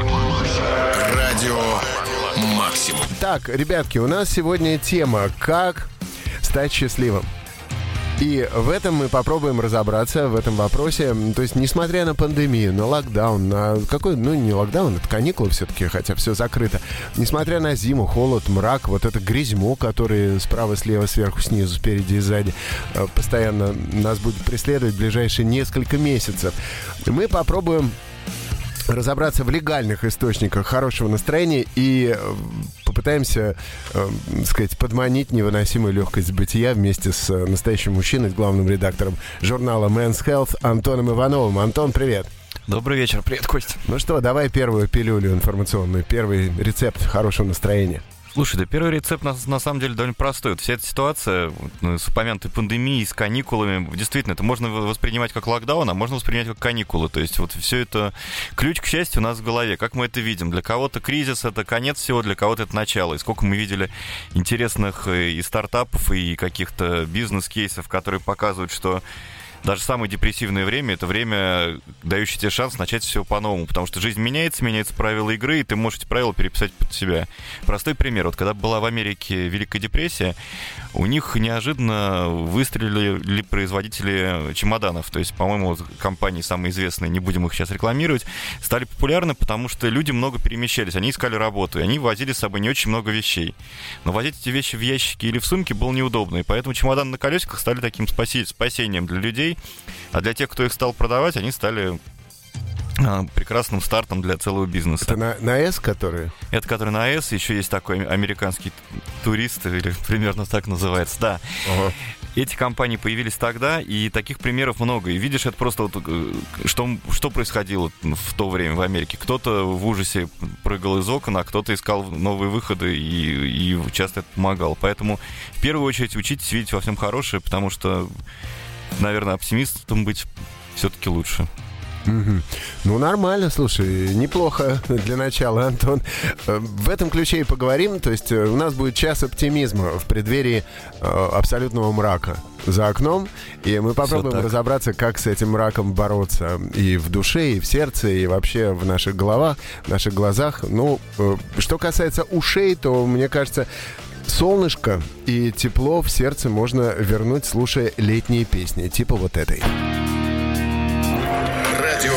Радио Максимум. Так, ребятки, у нас сегодня тема «Как стать счастливым». И в этом мы попробуем разобраться, в этом вопросе. То есть, несмотря на пандемию, на локдаун, на какой, ну, не локдаун, это каникулы все-таки, хотя все закрыто. Несмотря на зиму, холод, мрак, вот это грязьмо, который справа, слева, сверху, снизу, спереди и сзади, э, постоянно нас будет преследовать в ближайшие несколько месяцев. Мы попробуем разобраться в легальных источниках хорошего настроения и э, попытаемся, э, сказать, подманить невыносимую легкость бытия вместе с э, настоящим мужчиной, с главным редактором журнала Men's Health Антоном Ивановым. Антон, привет. Добрый вечер. Привет, Костя. Ну что, давай первую пилюлю информационную, первый рецепт хорошего настроения. Слушай, да первый рецепт на, на самом деле довольно простой. Вот вся эта ситуация ну, с упомянутой пандемией, с каникулами, действительно, это можно воспринимать как локдаун, а можно воспринимать как каникулы. То есть вот все это, ключ к счастью у нас в голове. Как мы это видим? Для кого-то кризис — это конец всего, для кого-то это начало. И сколько мы видели интересных э, и стартапов, и каких-то бизнес-кейсов, которые показывают, что даже самое депрессивное время — это время, дающее тебе шанс начать все по-новому, потому что жизнь меняется, меняются правила игры, и ты можешь эти правила переписать под себя. Простой пример. Вот когда была в Америке Великая депрессия, у них неожиданно выстрелили производители чемоданов. То есть, по-моему, компании самые известные, не будем их сейчас рекламировать, стали популярны, потому что люди много перемещались, они искали работу, и они возили с собой не очень много вещей. Но возить эти вещи в ящике или в сумке было неудобно, и поэтому чемоданы на колесиках стали таким спасением для людей, а для тех, кто их стал продавать, они стали а, прекрасным стартом для целого бизнеса. Это на, на S, которые? Это который на S, еще есть такой американский турист, или примерно так называется, да. Ага. Эти компании появились тогда, и таких примеров много. И видишь, это просто вот, э, что, что происходило в то время в Америке. Кто-то в ужасе прыгал из окна, а кто-то искал новые выходы и, и часто это помогал. Поэтому в первую очередь учитесь видеть во всем хорошее, потому что наверное, оптимистом быть все-таки лучше. Угу. Ну, нормально, слушай, неплохо для начала, Антон. Э, в этом ключе и поговорим. То есть э, у нас будет час оптимизма в преддверии э, абсолютного мрака за окном. И мы попробуем разобраться, как с этим мраком бороться и в душе, и в сердце, и вообще в наших головах, в наших глазах. Ну, что касается ушей, то, мне кажется, солнышко и тепло в сердце можно вернуть, слушая летние песни, типа вот этой. Радио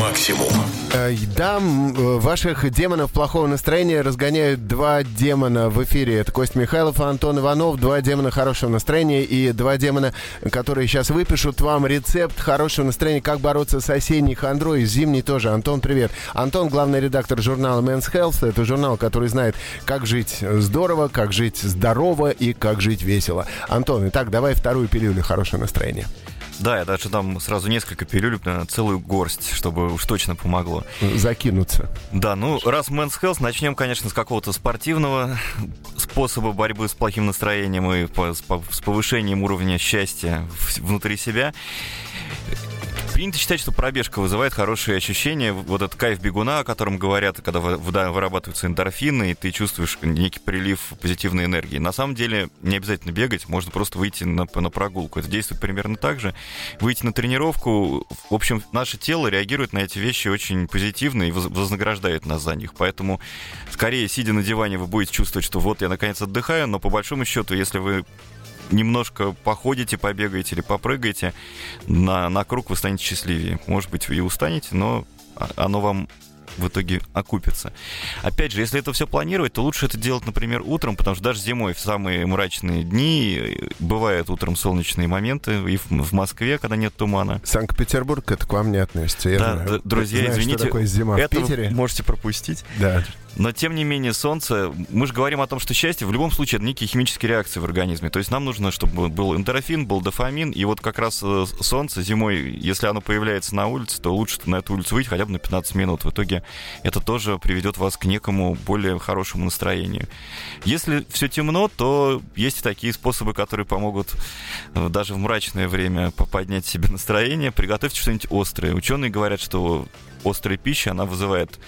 «Максимум». Э, да, э, ваших демонов плохого настроения разгоняют два демона в эфире. Это Кость Михайлов и Антон Иванов. Два демона хорошего настроения и два демона, которые сейчас выпишут вам рецепт хорошего настроения, как бороться с осенней хандрой зимней тоже. Антон, привет. Антон, главный редактор журнала Men's Health. Это журнал, который знает, как жить здорово, как жить здорово и как жить весело. Антон, итак, давай вторую пилюлю хорошего настроения. Да, я даже там сразу несколько пилюль, целую горсть, чтобы уж точно помогло. Закинуться. Да, ну, раз Men's Health, начнем, конечно, с какого-то спортивного способа борьбы с плохим настроением и с повышением уровня счастья внутри себя. Принято считать, что пробежка вызывает хорошие ощущения. Вот этот кайф бегуна, о котором говорят, когда вырабатываются эндорфины, и ты чувствуешь некий прилив позитивной энергии. На самом деле не обязательно бегать, можно просто выйти на, на прогулку. Это действует примерно так же. Выйти на тренировку. В общем, наше тело реагирует на эти вещи очень позитивно и вознаграждает нас за них. Поэтому, скорее, сидя на диване, вы будете чувствовать, что вот я наконец отдыхаю, но по большому счету, если вы немножко походите, побегаете или попрыгаете, на, на круг вы станете счастливее. Может быть, вы и устанете, но оно вам в итоге окупится. Опять же, если это все планировать, то лучше это делать, например, утром, потому что даже зимой в самые мрачные дни э, бывают утром солнечные моменты, и в Москве, когда нет тумана. Санкт-Петербург это к вам не относится. Я да, знаю. друзья, Знаешь, извините, что такое зима это в Питере? можете пропустить. Да. Но, тем не менее, солнце... Мы же говорим о том, что счастье в любом случае это некие химические реакции в организме. То есть нам нужно, чтобы был эндорфин, был дофамин. И вот как раз э, солнце зимой, если оно появляется на улице, то лучше на эту улицу выйти хотя бы на 15 минут. В итоге это тоже приведет вас к некому более хорошему настроению. Если все темно, то есть такие способы, которые помогут э, даже в мрачное время поднять себе настроение. Приготовьте что-нибудь острое. Ученые говорят, что острая пища, она вызывает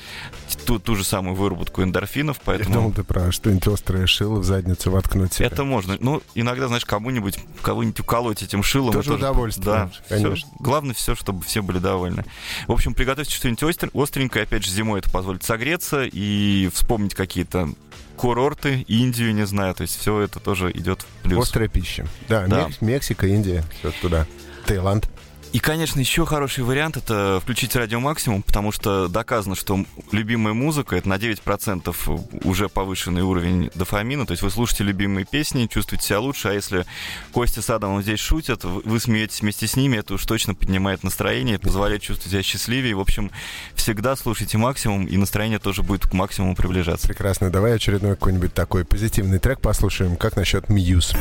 ту, ту же самую выработку эндорфинов, поэтому... Я думал, ты про что-нибудь острое шило в задницу воткнуть себе. Это можно. Ну, иногда, знаешь, кому-нибудь, кого-нибудь уколоть этим шилом. Тоже это удовольствие, Да, конечно. всё. главное все, чтобы все были довольны. В общем, приготовьте что-нибудь остр- остренькое, опять же, зимой это позволит согреться и вспомнить какие-то курорты, Индию, не знаю, то есть все это тоже идет в плюс. Острая пища. Да, Да. Мек- Мексика, Индия, все туда. Таиланд. И, конечно, еще хороший вариант это включить радио максимум, потому что доказано, что любимая музыка это на 9% уже повышенный уровень дофамина. То есть вы слушаете любимые песни, чувствуете себя лучше, а если Костя с Адамом здесь шутят, вы вы смеетесь вместе с ними, это уж точно поднимает настроение, позволяет чувствовать себя счастливее. В общем, всегда слушайте максимум, и настроение тоже будет к максимуму приближаться. Прекрасно. Давай очередной какой-нибудь такой позитивный трек послушаем. Как насчет Мьюз?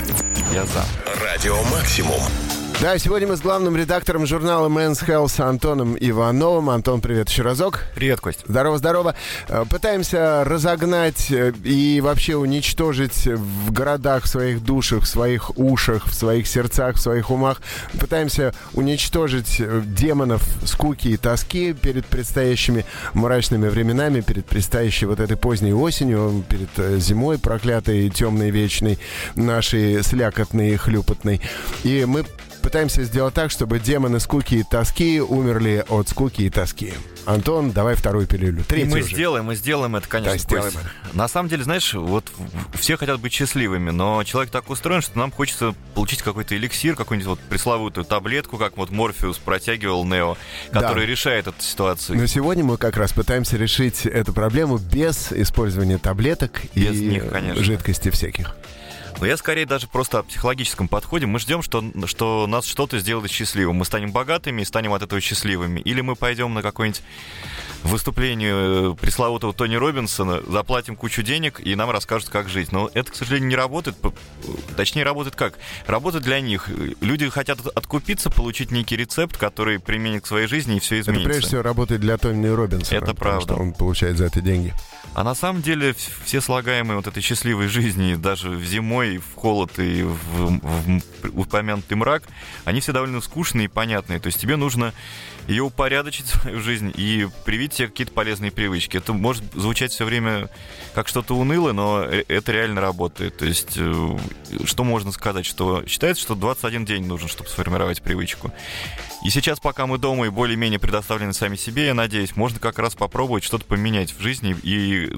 Я за. Радио Максимум. Да, сегодня мы с главным редактором журнала Men's Health Антоном Ивановым. Антон, привет еще разок. Привет, Кость. Здорово, здорово. Э, Пытаемся разогнать э, и вообще уничтожить в городах, в своих душах, в своих ушах, в своих сердцах, в своих умах. Пытаемся уничтожить э, демонов скуки и тоски перед предстоящими мрачными временами, перед предстоящей вот этой поздней осенью, перед зимой проклятой, темной, вечной, нашей слякотной и хлюпотной. И мы пытаемся сделать так, чтобы демоны скуки и тоски умерли от скуки и тоски. Антон, давай вторую пилюлю. И Третью мы уже. сделаем, мы сделаем это, конечно, Да, сделаем. На самом деле, знаешь, вот все хотят быть счастливыми, но человек так устроен, что нам хочется получить какой-то эликсир, какую-нибудь вот пресловутую таблетку, как вот Морфеус протягивал Нео, который Да. решает эту ситуацию. Но сегодня мы как раз пытаемся решить эту проблему без использования таблеток Без и них, конечно. жидкостей всяких. Но я скорее даже просто о психологическом подходе. Мы ждем, что, что нас что-то сделает счастливым. Мы станем богатыми и станем от этого счастливыми. Или мы пойдем на какое-нибудь выступление э, пресловутого Тони Робинсона, заплатим кучу денег, и нам расскажут, как жить. Но это, к сожалению, не работает. П- Точнее, работает как? Работает для них. Люди хотят от- откупиться, получить некий рецепт, который применит к своей жизни, и все Это изменится. прежде всего работает для Тони Робинсона. Это правда. что он получает за это деньги. А на самом деле все слагаемые вот этой счастливой жизни, даже в зимой, в холод и в, в упомянутый мрак, они все довольно скучные и понятные. То есть тебе нужно ее упорядочить, свою жизнь, и привить себе какие-то полезные привычки. Это может звучать все время как что-то унылое, но э- это реально работает. То есть э, что можно сказать? Что считается, что 21 день нужен, чтобы сформировать привычку. И сейчас, пока мы дома и более-менее предоставлены сами себе, я надеюсь, можно как раз попробовать что-то поменять в жизни и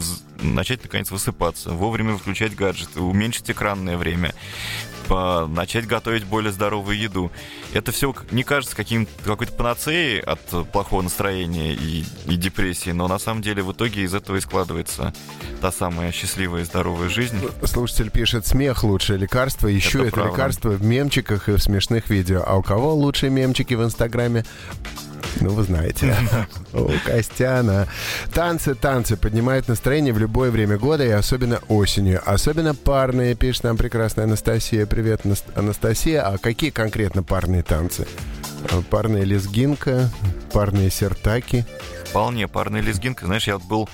начать, наконец, высыпаться, вовремя выключать гаджеты, уменьшить экранное время, начать готовить более здоровую еду. Это все не кажется каким какой-то панацеей от плохого настроения и, и депрессии, но на самом деле в итоге из этого и складывается та самая счастливая и здоровая жизнь. Слушатель пишет, смех лучшее лекарство. Ищу Это это, правда. лекарство в мемчиках и в смешных видео. А у кого лучшие мемчики в Инстаграме? Ну, вы знаете. У Костяна. Танцы, танцы поднимают настроение в любое время года и особенно осенью. Особенно парные, пишет нам прекрасная Анастасия. Привет, Нас- Анастасия. А какие конкретно парные танцы? А, Парная лезгинка, парные сертаки. Вполне парная лезгинка. Знаешь, я вот был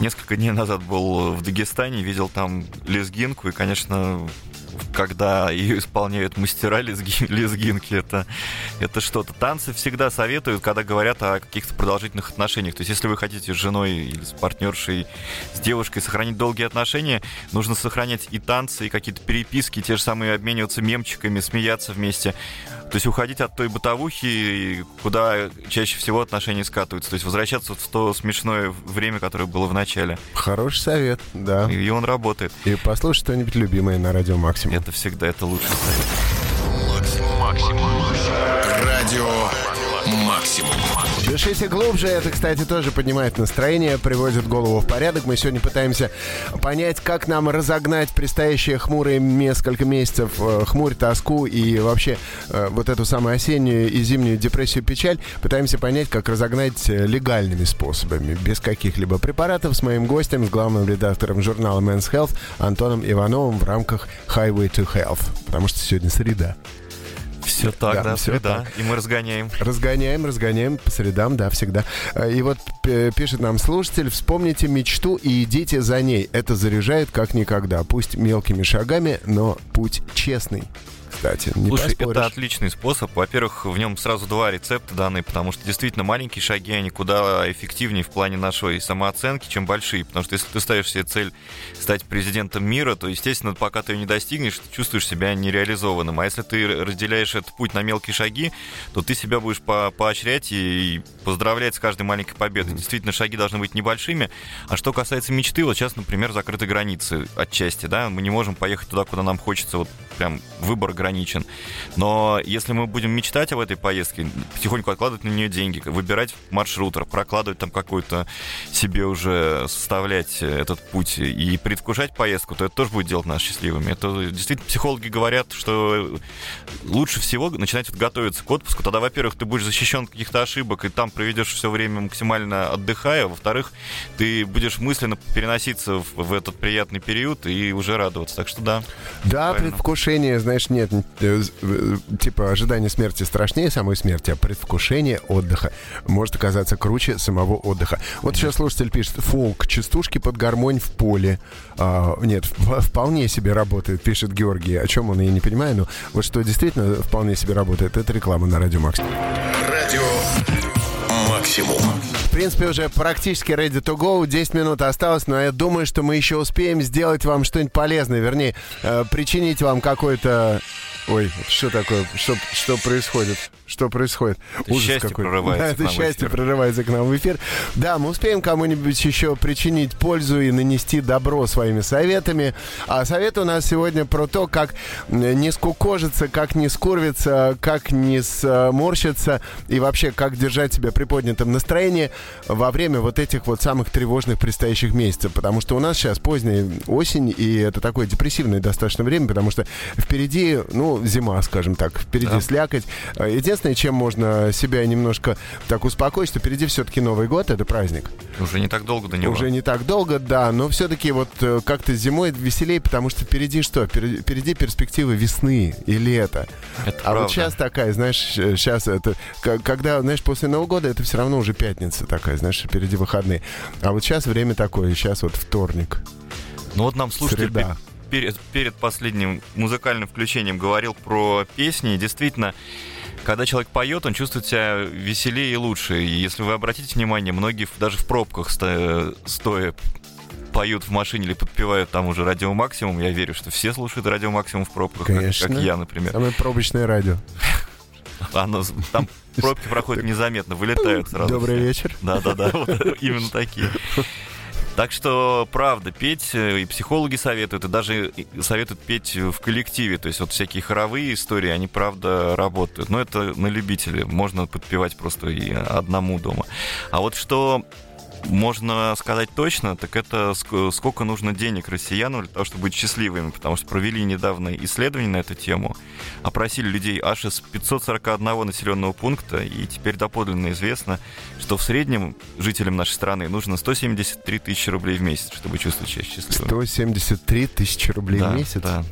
несколько дней назад был в Дагестане, видел там лезгинку, и, конечно, когда ее исполняют мастера лезги- лезгинки, это, это что-то. Танцы всегда советуют, когда говорят о каких-то продолжительных отношениях. То есть, если вы хотите с женой или с партнершей, с девушкой сохранить долгие отношения, нужно сохранять и танцы, и какие-то переписки, те же самые обмениваться мемчиками, смеяться вместе. То есть уходить от той бытовухи, куда чаще всего отношения скатываются. То есть возвращаться вот в то смешное время, которое было в начале. Хороший совет, да. И он работает. И послушай что-нибудь любимое на радио Максимум. Это всегда это лучший совет. Радио Максимум. Дышите глубже, это, кстати, тоже поднимает настроение, приводит голову в порядок. Мы сегодня пытаемся понять, как нам разогнать предстоящие хмурые несколько месяцев, э, хмурь, тоску и вообще э, вот эту самую осеннюю и зимнюю депрессию, печаль. Пытаемся понять, как разогнать э, легальными способами, без каких-либо препаратов, с моим гостем, с главным редактором журнала Men's Health Антоном Ивановым в рамках Highway to Health, потому что сегодня среда. Все так, Да, да, всё среда. так. И мы разгоняем. Разгоняем, разгоняем по средам, да, всегда. Э, И вот п- пишет нам слушатель, вспомните мечту и идите за ней. Это заряжает как никогда. Пусть мелкими шагами, но путь честный. Кстати. Не Слушай, поспоришь. это отличный способ. Во-первых, в нем сразу два рецепта даны, потому что действительно маленькие шаги, они куда эффективнее в плане нашей самооценки, чем большие. Потому что если ты ставишь себе цель стать президентом мира, то, естественно, пока ты ее не достигнешь, ты чувствуешь себя нереализованным. А если ты разделяешь этот путь на мелкие шаги, то ты себя будешь по поощрять и поздравлять с каждой маленькой победой. Действительно, шаги должны быть небольшими. А что касается мечты, вот сейчас, например, закрыты границы отчасти, да, мы не можем поехать туда, куда нам хочется, вот прям выбор ограничен. Но если мы будем мечтать об этой поездке, потихоньку откладывать на нее деньги, выбирать маршрутер, прокладывать там какой-то себе уже составлять этот путь и предвкушать поездку, то это тоже будет делать нас счастливыми. Это действительно психологи говорят, что лучше всего начинать готовиться к отпуску. Тогда, во-первых, ты будешь защищен от каких-то ошибок, и там проведешь все время максимально отдыхая. Во-вторых, ты будешь мысленно переноситься в, в этот приятный период и уже радоваться. Так что да. Да, правильно. Предвкушение, знаешь, нет, э, э, типа ожидание смерти страшнее самой смерти, а предвкушение отдыха может оказаться круче самого отдыха. Вот сейчас слушатель пишет, фолк, частушки под гармонь в поле. А, нет, вполне себе работает, пишет Георгий. О чем он, я не понимаю, но вот что действительно вполне себе работает, это реклама на Радио Макс. Радио Максимум. Принципе, уже практически ready to go. 10 минут осталось, но я думаю, что мы еще успеем сделать вам что-нибудь полезное. Вернее, э, причинить вам какой-то... Ой, что такое? Что, что происходит? Что происходит? Это счастье прорывается Да, к это счастье эфир. прорывается к нам в эфир. Да, мы успеем кому-нибудь еще причинить пользу и нанести добро своими советами. А совет у нас сегодня про то, как не скукожиться, как не скурвиться, как не сморщиться и вообще, как держать себя при поднятом настроении во время вот этих вот самых тревожных предстоящих месяцев. Потому что у нас сейчас поздняя осень, и это такое депрессивное достаточно время, потому что впереди, ну, зима, скажем так, впереди Да. слякоть. Э, Единственное, чем можно себя немножко так успокоить, что впереди все-таки Новый год, это праздник. Уже не так долго до него. Уже не так долго, да, но все-таки вот э, как-то зимой веселее, потому что впереди что? Впереди, перспективы весны и лета. Это А правда. вот сейчас такая, знаешь, сейчас это, когда, знаешь, после Нового года это все равно уже пятница такая, знаешь, впереди выходные. А вот сейчас время такое, сейчас вот вторник. Ну вот нам слушатель Среда. Пе- перед, перед последним музыкальным включением говорил про песни. Действительно, когда человек поет, он чувствует себя веселее и лучше. И если вы обратите внимание, многие даже в пробках сто- стоя поют в машине или подпевают там уже радио максимум. Я верю, что все слушают радио максимум в пробках, как- Конечно. как я, например. Самое пробочное радио. Оно, там пробки проходят незаметно, вылетают сразу. Добрый все. вечер. Да-да-да, вот именно такие. Так что, правда, петь э, и психологи советуют, и даже советуют петь в коллективе. То есть вот всякие хоровые истории, они, правда, работают. Но это на любителя. Можно подпевать просто и одному дома. А вот что можно сказать точно, так это ск- сколько нужно денег россиянам для того, чтобы быть счастливыми. Потому что провели недавно исследование на эту тему, опросили людей аж из 541 населенного пункта, и теперь доподлинно известно, что в среднем жителям нашей страны нужно 173 тысячи рублей в месяц, чтобы чувствовать себя счастливым. 173 тысячи рублей Да, в месяц. да.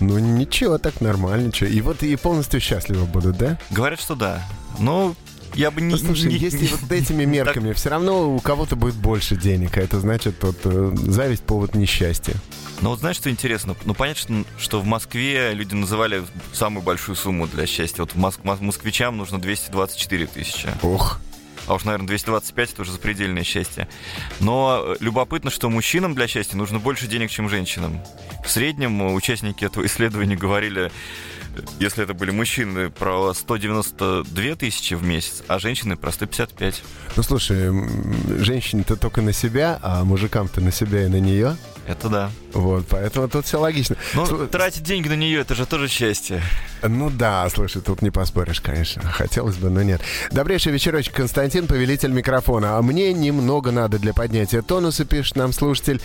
Ну ничего, так нормально. Ничего. И вот и полностью счастливы будут, да? Говорят, что да. Но я бы не... Ну, слушай, если вот этими мерками все равно у кого-то будет больше денег, а это значит вот э, зависть повод несчастья. Но вот знаешь, что интересно? Ну, понятно, что, в Москве люди называли самую большую сумму для счастья. Вот моск- мос- москвичам нужно 224 тысячи. Ох, А уж, наверное, 225 это уже запредельное счастье. Но э, любопытно, что мужчинам для счастья нужно больше денег, чем женщинам. В среднем э, участники этого исследования говорили, если это были мужчины, про 192 тысячи в месяц, а женщины про 155. ну слушай, женщине-то только на себя, а мужикам-то на себя и на нее. Это да. Вот, поэтому тут все логично. Но Слу- тратить деньги на нее, это же тоже счастье. Ну да, слушай, тут не поспоришь, конечно. Хотелось бы, но нет. Добрейший вечерочек, Константин, повелитель микрофона. А мне немного надо для поднятия тонуса, пишет нам слушатель.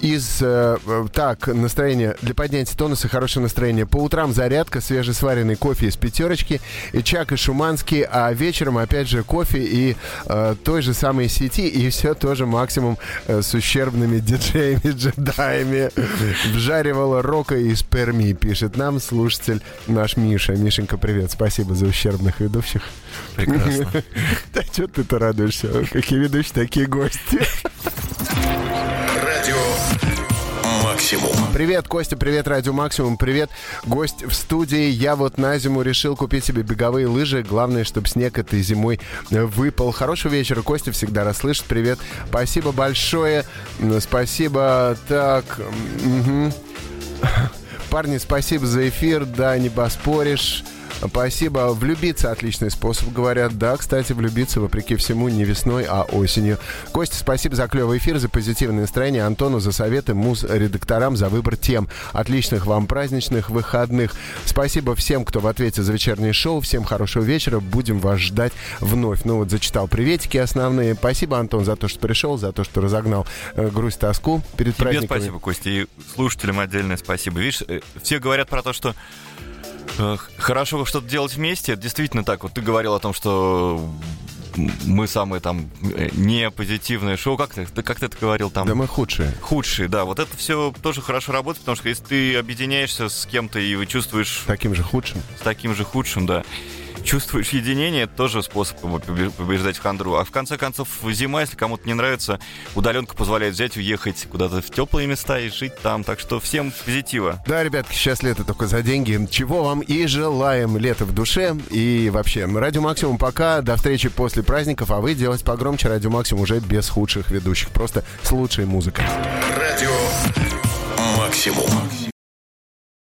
Из, э, э, так, настроение, для поднятия тонуса, хорошее настроение. По утрам зарядка, свежесваренный кофе из пятерочки, и Чак и Шуманский, а вечером, опять же, кофе и э, той же самой сети, и все тоже максимум э, с ущербными диджеями-джедаями. Вжаривала рока из Перми, пишет нам слушатель наш Миша. Мишенька, привет, спасибо за ущербных ведущих. Прекрасно. Да что ты-то радуешься? Какие ведущие, такие гости. Максимум. Привет, Костя, привет, Радио Максимум, привет, гость в студии. Я вот на зиму решил купить себе беговые лыжи. Главное, чтобы снег этой зимой выпал. Хорошего вечера, Костя всегда расслышит. Привет, спасибо большое. Спасибо. Так, угу. парни, спасибо за эфир. Да, не поспоришь. Спасибо. Влюбиться отличный способ, говорят. Да, кстати, влюбиться, вопреки всему, не весной, а осенью. Костя, спасибо за клевый эфир, за позитивное настроение. Антону за советы, муз-редакторам за выбор тем. Отличных вам праздничных выходных. Спасибо всем, кто в ответе за вечернее шоу. Всем хорошего вечера. Будем вас ждать вновь. Ну вот, зачитал приветики основные. Спасибо, Антон, за то, что пришел, за то, что разогнал э, грусть, тоску перед Тебе праздниками. спасибо, Костя, и слушателям отдельное спасибо. Видишь, э, все говорят про то, что хорошо что-то делать вместе. Это действительно так. Вот ты говорил о том, что мы самые там э, не позитивные шоу. Как ты, ты- как ты это говорил там? Да мы худшие. Худшие, да. Вот это все тоже хорошо работает, потому что если ты объединяешься с кем-то и чувствуешь Таким же худшим. с таким же худшим, да, чувствуешь единение, это тоже способ побе- побеждать в хандру. А в конце концов, зима, если кому-то не нравится, удаленка позволяет взять, уехать куда-то в теплые места и жить там. Так что всем позитива. Да, ребятки, сейчас лето только за деньги. Чего вам и желаем. Лето в душе. И вообще, Радио Максимум пока. До встречи после праздников. А вы делать погромче Радио Максимум уже без худших ведущих. Просто с лучшей музыкой. Радио Максимум.